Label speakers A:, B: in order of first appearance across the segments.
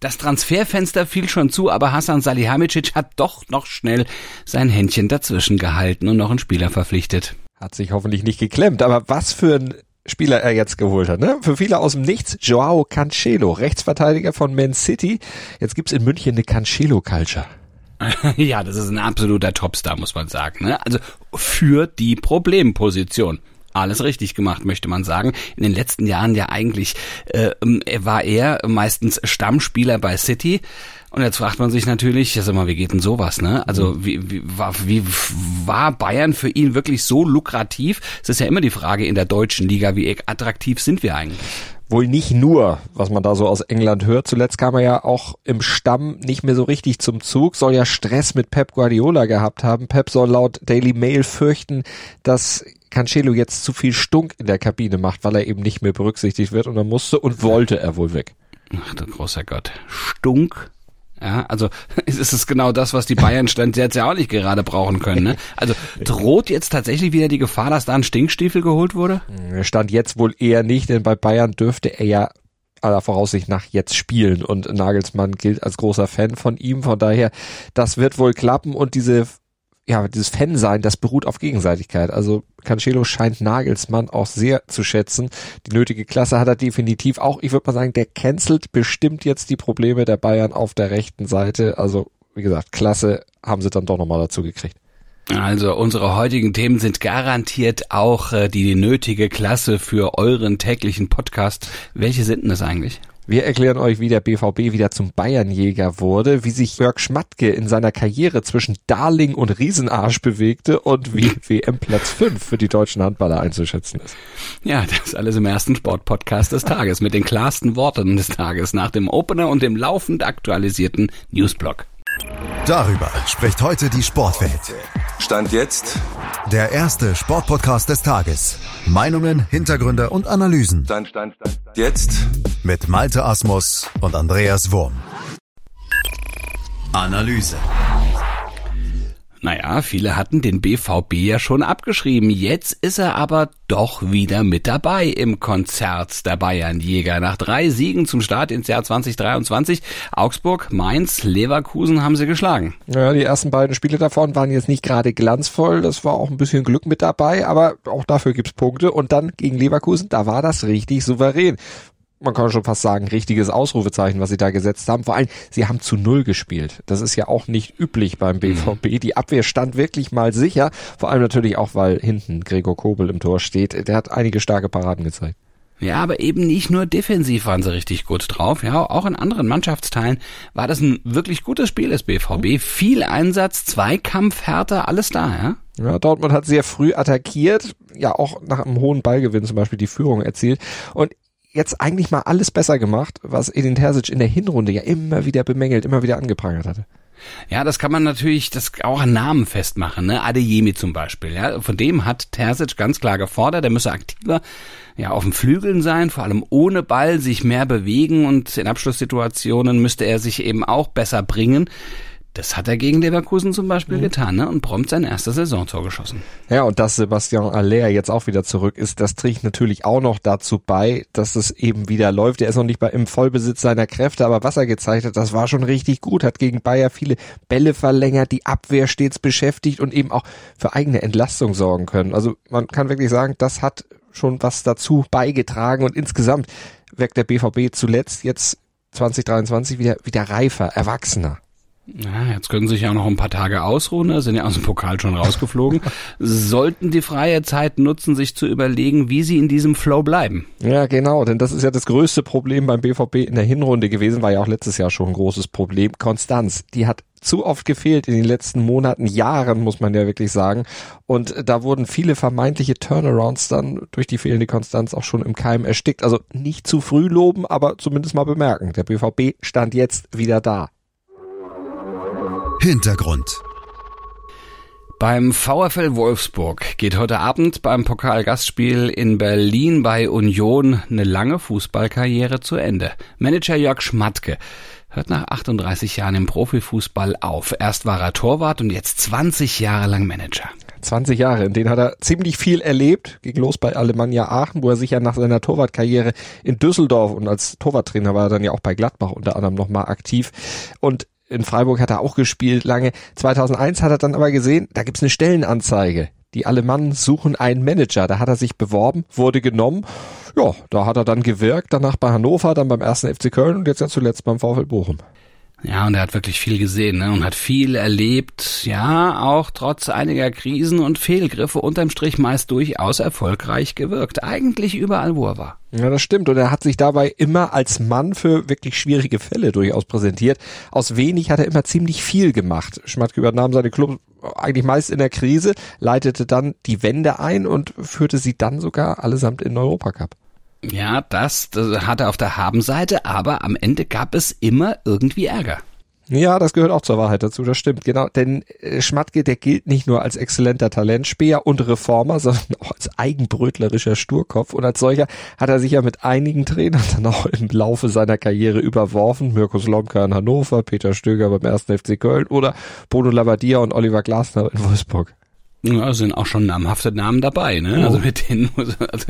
A: Das Transferfenster fiel schon zu, aber Hassan Salihamidzic hat doch noch schnell sein Händchen dazwischen gehalten und noch einen Spieler verpflichtet.
B: Hat sich hoffentlich nicht geklemmt, aber was für ein Spieler er jetzt geholt hat. Ne? Für viele aus dem Nichts, Joao Cancelo, Rechtsverteidiger von Man City. Jetzt gibt's in München eine Cancelo-Culture.
A: ja, das ist ein absoluter Topstar, muss man sagen. Ne? Also für die Problemposition alles richtig gemacht, möchte man sagen. In den letzten Jahren ja eigentlich äh, war er meistens Stammspieler bei City. Und jetzt fragt man sich natürlich, ja sag mal, wie geht denn sowas, ne? Also mhm. wie, wie, war, wie war Bayern für ihn wirklich so lukrativ? Es ist ja immer die Frage in der deutschen Liga, wie attraktiv sind wir eigentlich?
B: Wohl nicht nur, was man da so aus England hört. Zuletzt kam er ja auch im Stamm nicht mehr so richtig zum Zug, soll ja Stress mit Pep Guardiola gehabt haben. Pep soll laut Daily Mail fürchten, dass Cancelo jetzt zu viel Stunk in der Kabine macht, weil er eben nicht mehr berücksichtigt wird und dann musste und wollte er wohl weg.
A: Ach du großer Gott. Stunk? Ja, also ist es genau das, was die Bayern stand jetzt ja auch nicht gerade brauchen können. Ne? Also droht jetzt tatsächlich wieder die Gefahr, dass da ein Stinkstiefel geholt wurde?
B: Stand jetzt wohl eher nicht, denn bei Bayern dürfte er ja aller Voraussicht nach jetzt spielen und Nagelsmann gilt als großer Fan von ihm. Von daher, das wird wohl klappen und diese ja, dieses Fan-Sein, das beruht auf Gegenseitigkeit. Also Cancelo scheint Nagelsmann auch sehr zu schätzen. Die nötige Klasse hat er definitiv auch. Ich würde mal sagen, der cancelt bestimmt jetzt die Probleme der Bayern auf der rechten Seite. Also, wie gesagt, Klasse haben sie dann doch nochmal dazu gekriegt.
A: Also unsere heutigen Themen sind garantiert auch äh, die nötige Klasse für euren täglichen Podcast. Welche sind denn das eigentlich?
B: Wir erklären euch, wie der BVB wieder zum Bayernjäger wurde, wie sich Jörg Schmatke in seiner Karriere zwischen Darling und Riesenarsch bewegte und wie WM Platz 5 für die deutschen Handballer einzuschätzen ist.
A: Ja, das alles im ersten Sportpodcast des Tages mit den klarsten Worten des Tages nach dem Opener und dem laufend aktualisierten Newsblog.
C: Darüber spricht heute die Sportwelt.
D: Stand jetzt
C: der erste Sportpodcast des Tages. Meinungen, Hintergründe und Analysen.
D: Stand, stand, stand, jetzt
C: mit Malte Asmus und Andreas Wurm.
A: Analyse. Naja, viele hatten den BVB ja schon abgeschrieben. Jetzt ist er aber doch wieder mit dabei im Konzert der Bayernjäger. Nach drei Siegen zum Start ins Jahr 2023, Augsburg, Mainz, Leverkusen haben sie geschlagen.
B: Ja, die ersten beiden Spiele davon waren jetzt nicht gerade glanzvoll. Das war auch ein bisschen Glück mit dabei, aber auch dafür gibt's Punkte. Und dann gegen Leverkusen, da war das richtig souverän man kann schon fast sagen, richtiges Ausrufezeichen, was sie da gesetzt haben. Vor allem, sie haben zu Null gespielt. Das ist ja auch nicht üblich beim BVB. Mhm. Die Abwehr stand wirklich mal sicher. Vor allem natürlich auch, weil hinten Gregor Kobel im Tor steht. Der hat einige starke Paraden gezeigt.
A: Ja, aber eben nicht nur defensiv waren sie richtig gut drauf. Ja, auch in anderen Mannschaftsteilen war das ein wirklich gutes Spiel des BVB. Viel Einsatz, Zweikampf, Härte, alles da, ja?
B: Ja, Dortmund hat sehr früh attackiert, ja auch nach einem hohen Ballgewinn zum Beispiel die Führung erzielt. Und jetzt eigentlich mal alles besser gemacht, was Edin Terzic in der Hinrunde ja immer wieder bemängelt, immer wieder angeprangert hatte.
A: Ja, das kann man natürlich das auch an Namen festmachen, ne? Adeyemi zum Beispiel, ja. Von dem hat Terzic ganz klar gefordert, er müsse aktiver ja, auf den Flügeln sein, vor allem ohne Ball, sich mehr bewegen und in Abschlusssituationen müsste er sich eben auch besser bringen. Das hat er gegen Leverkusen zum Beispiel mhm. getan ne? und prompt sein erstes Saisontor geschossen.
B: Ja, und dass Sebastian Aller jetzt auch wieder zurück ist, das trägt natürlich auch noch dazu bei, dass es eben wieder läuft. Er ist noch nicht bei, im Vollbesitz seiner Kräfte, aber was er gezeigt hat, das war schon richtig gut. Hat gegen Bayer viele Bälle verlängert, die Abwehr stets beschäftigt und eben auch für eigene Entlastung sorgen können. Also man kann wirklich sagen, das hat schon was dazu beigetragen und insgesamt wirkt der BVB zuletzt jetzt 2023 wieder, wieder reifer, erwachsener.
A: Ja, jetzt können Sie sich ja auch noch ein paar Tage ausruhen, ne? sind ja aus dem Pokal schon rausgeflogen. Sollten die freie Zeit nutzen, sich zu überlegen, wie sie in diesem Flow bleiben.
B: Ja, genau, denn das ist ja das größte Problem beim BVB in der Hinrunde gewesen, war ja auch letztes Jahr schon ein großes Problem. Konstanz, die hat zu oft gefehlt in den letzten Monaten, Jahren, muss man ja wirklich sagen. Und da wurden viele vermeintliche Turnarounds dann durch die fehlende Konstanz auch schon im Keim erstickt. Also nicht zu früh loben, aber zumindest mal bemerken. Der BVB stand jetzt wieder da.
C: Hintergrund.
A: Beim VfL Wolfsburg geht heute Abend beim Pokalgastspiel in Berlin bei Union eine lange Fußballkarriere zu Ende. Manager Jörg Schmatke hört nach 38 Jahren im Profifußball auf. Erst war er Torwart und jetzt 20 Jahre lang Manager.
B: 20 Jahre, in denen hat er ziemlich viel erlebt. Ging los bei Alemannia Aachen, wo er sich ja nach seiner Torwartkarriere in Düsseldorf und als Torwarttrainer war er dann ja auch bei Gladbach unter anderem nochmal aktiv. Und in Freiburg hat er auch gespielt lange. 2001 hat er dann aber gesehen, da gibt's eine Stellenanzeige. Die Alemannen suchen einen Manager. Da hat er sich beworben, wurde genommen. Ja, da hat er dann gewirkt, danach bei Hannover, dann beim ersten FC Köln und jetzt ja zuletzt beim VfL Bochum.
A: Ja, und er hat wirklich viel gesehen ne? und hat viel erlebt. Ja, auch trotz einiger Krisen und Fehlgriffe unterm Strich meist durchaus erfolgreich gewirkt. Eigentlich überall, wo er war.
B: Ja, das stimmt. Und er hat sich dabei immer als Mann für wirklich schwierige Fälle durchaus präsentiert. Aus wenig hat er immer ziemlich viel gemacht. Schmatke übernahm seine Clubs eigentlich meist in der Krise, leitete dann die Wende ein und führte sie dann sogar allesamt in den Europacup.
A: Ja, das, das hat er auf der Habenseite, aber am Ende gab es immer irgendwie Ärger.
B: Ja, das gehört auch zur Wahrheit dazu, das stimmt, genau. Denn äh, Schmatke, der gilt nicht nur als exzellenter Talentspäher und Reformer, sondern auch als eigenbrötlerischer Sturkopf. Und als solcher hat er sich ja mit einigen Trainern dann auch im Laufe seiner Karriere überworfen. Mirko Slomka in Hannover, Peter Stöger beim 1. FC Köln oder Bruno Labbadia und Oliver Glasner in Wolfsburg.
A: Ja, sind auch schon namhafte Namen dabei, ne? Oh. Also mit denen muss, also,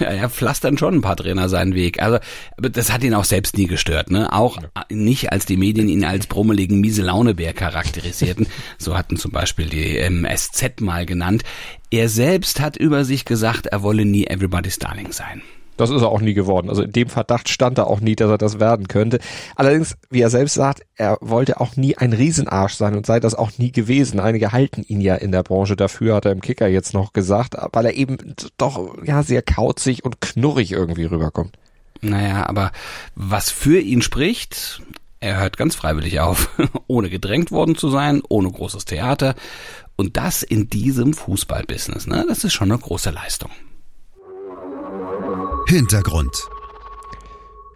A: ja, pflastern schon ein paar Trainer seinen Weg. Also, aber das hat ihn auch selbst nie gestört, ne? Auch ja. nicht, als die Medien ihn als brummeligen miese Launebär charakterisierten. so hatten zum Beispiel die ähm, SZ mal genannt. Er selbst hat über sich gesagt, er wolle nie Everybody's Darling sein.
B: Das ist er auch nie geworden. Also in dem Verdacht stand er auch nie, dass er das werden könnte. Allerdings, wie er selbst sagt, er wollte auch nie ein Riesenarsch sein und sei das auch nie gewesen. Einige halten ihn ja in der Branche dafür, hat er im Kicker jetzt noch gesagt, weil er eben doch ja sehr kauzig und knurrig irgendwie rüberkommt.
A: Naja, aber was für ihn spricht, er hört ganz freiwillig auf, ohne gedrängt worden zu sein, ohne großes Theater. Und das in diesem Fußballbusiness, ne? Das ist schon eine große Leistung.
C: Hintergrund.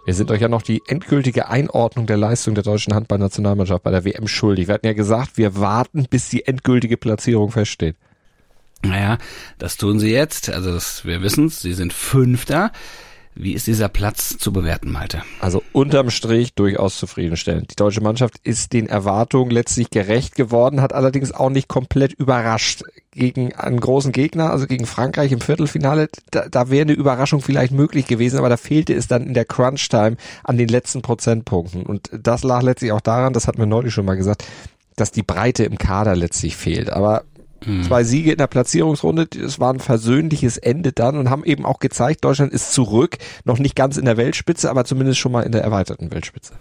B: Wir sind euch ja noch die endgültige Einordnung der Leistung der deutschen Handballnationalmannschaft bei der WM schuldig. Wir hatten ja gesagt, wir warten, bis die endgültige Platzierung feststeht.
A: Naja, das tun sie jetzt. Also das, wir wissen es, sie sind Fünfter. Wie ist dieser Platz zu bewerten, Malte?
B: Also unterm Strich durchaus zufriedenstellend. Die deutsche Mannschaft ist den Erwartungen letztlich gerecht geworden, hat allerdings auch nicht komplett überrascht gegen einen großen Gegner, also gegen Frankreich im Viertelfinale. Da, da wäre eine Überraschung vielleicht möglich gewesen, aber da fehlte es dann in der Crunch-Time an den letzten Prozentpunkten. Und das lag letztlich auch daran, das hat mir neulich schon mal gesagt, dass die Breite im Kader letztlich fehlt. Aber Mhm. Zwei Siege in der Platzierungsrunde, es war ein versöhnliches Ende dann und haben eben auch gezeigt, Deutschland ist zurück, noch nicht ganz in der Weltspitze, aber zumindest schon mal in der erweiterten Weltspitze.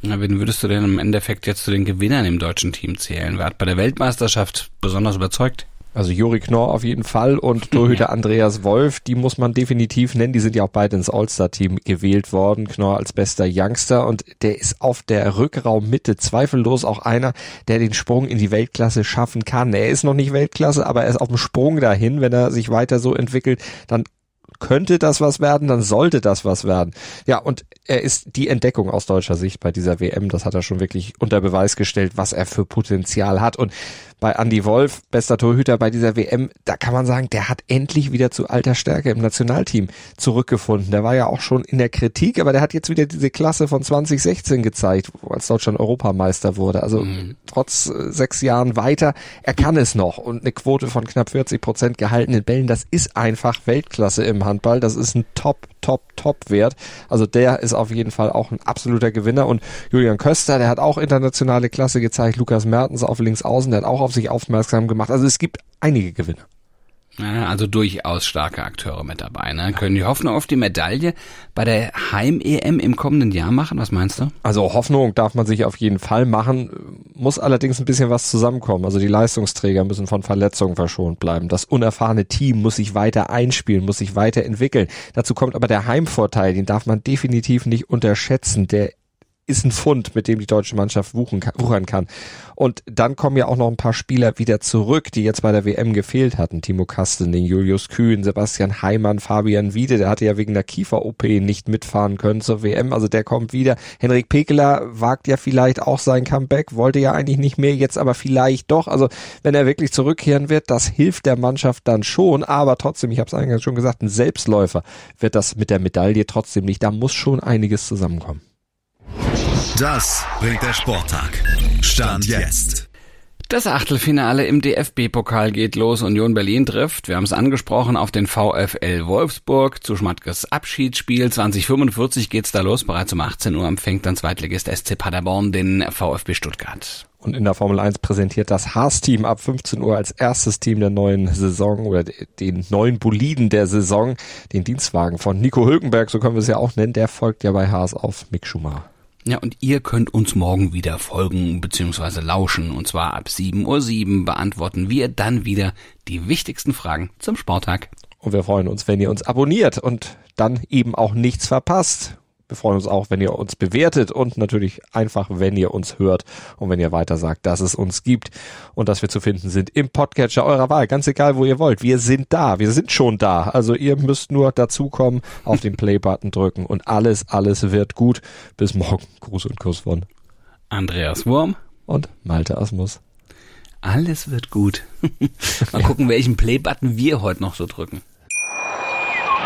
A: Na, wen würdest du denn im Endeffekt jetzt zu den Gewinnern im deutschen Team zählen? Wer hat bei der Weltmeisterschaft besonders überzeugt?
B: Also Juri Knorr auf jeden Fall und Torhüter Andreas Wolf, die muss man definitiv nennen. Die sind ja auch beide ins All-Star-Team gewählt worden. Knorr als bester Youngster und der ist auf der Rückraummitte zweifellos auch einer, der den Sprung in die Weltklasse schaffen kann. Er ist noch nicht Weltklasse, aber er ist auf dem Sprung dahin. Wenn er sich weiter so entwickelt, dann könnte das was werden, dann sollte das was werden. Ja, und er ist die Entdeckung aus deutscher Sicht bei dieser WM. Das hat er schon wirklich unter Beweis gestellt, was er für Potenzial hat. Und bei Andy Wolf, bester Torhüter bei dieser WM, da kann man sagen, der hat endlich wieder zu alter Stärke im Nationalteam zurückgefunden. Der war ja auch schon in der Kritik, aber der hat jetzt wieder diese Klasse von 2016 gezeigt, als Deutschland Europameister wurde. Also mhm. trotz äh, sechs Jahren weiter, er kann es noch. Und eine Quote von knapp 40 Prozent gehaltenen Bällen, das ist einfach Weltklasse im Handball. Das ist ein Top, Top, Top-Wert. Also der ist auf jeden Fall auch ein absoluter Gewinner. Und Julian Köster, der hat auch internationale Klasse gezeigt. Lukas Mertens auf links außen, der hat auch auf sich aufmerksam gemacht. Also es gibt einige Gewinner.
A: Ja, also durchaus starke Akteure mit dabei. Ne? Können die Hoffnung auf die Medaille bei der Heim-EM im kommenden Jahr machen? Was meinst du?
B: Also Hoffnung darf man sich auf jeden Fall machen, muss allerdings ein bisschen was zusammenkommen. Also die Leistungsträger müssen von Verletzungen verschont bleiben. Das unerfahrene Team muss sich weiter einspielen, muss sich weiterentwickeln. Dazu kommt aber der Heimvorteil, den darf man definitiv nicht unterschätzen. Der ist ein Fund, mit dem die deutsche Mannschaft wuchern kann. Und dann kommen ja auch noch ein paar Spieler wieder zurück, die jetzt bei der WM gefehlt hatten. Timo Kastening, Julius Kühn, Sebastian Heimann, Fabian Wiede, der hatte ja wegen der Kiefer-OP nicht mitfahren können zur WM, also der kommt wieder. Henrik Pekeler wagt ja vielleicht auch sein Comeback, wollte ja eigentlich nicht mehr, jetzt aber vielleicht doch. Also wenn er wirklich zurückkehren wird, das hilft der Mannschaft dann schon, aber trotzdem, ich habe es eingangs schon gesagt, ein Selbstläufer wird das mit der Medaille trotzdem nicht. Da muss schon einiges zusammenkommen.
C: Das bringt der Sporttag. Stand jetzt.
A: Das Achtelfinale im DFB-Pokal geht los. Union Berlin trifft, wir haben es angesprochen, auf den VfL Wolfsburg zu Schmatkes Abschiedsspiel. 2045 geht's da los. Bereits um 18 Uhr empfängt dann Zweitligist SC Paderborn den VfB Stuttgart.
B: Und in der Formel 1 präsentiert das Haas-Team ab 15 Uhr als erstes Team der neuen Saison oder den neuen Boliden der Saison den Dienstwagen von Nico Hülkenberg, so können wir es ja auch nennen. Der folgt ja bei Haas auf Mick Schumacher.
A: Ja, und ihr könnt uns morgen wieder folgen bzw. lauschen. Und zwar ab 7.07 Uhr beantworten wir dann wieder die wichtigsten Fragen zum Sporttag.
B: Und wir freuen uns, wenn ihr uns abonniert und dann eben auch nichts verpasst. Wir freuen uns auch, wenn ihr uns bewertet und natürlich einfach, wenn ihr uns hört und wenn ihr weiter sagt, dass es uns gibt und dass wir zu finden sind im Podcatcher eurer Wahl. Ganz egal, wo ihr wollt. Wir sind da. Wir sind schon da. Also ihr müsst nur dazukommen, auf den Play-Button drücken und alles, alles wird gut. Bis morgen. Gruß und Kuss von
A: Andreas Wurm
B: und Malte Asmus.
A: Alles wird gut. Mal gucken, welchen Play-Button wir heute noch so drücken.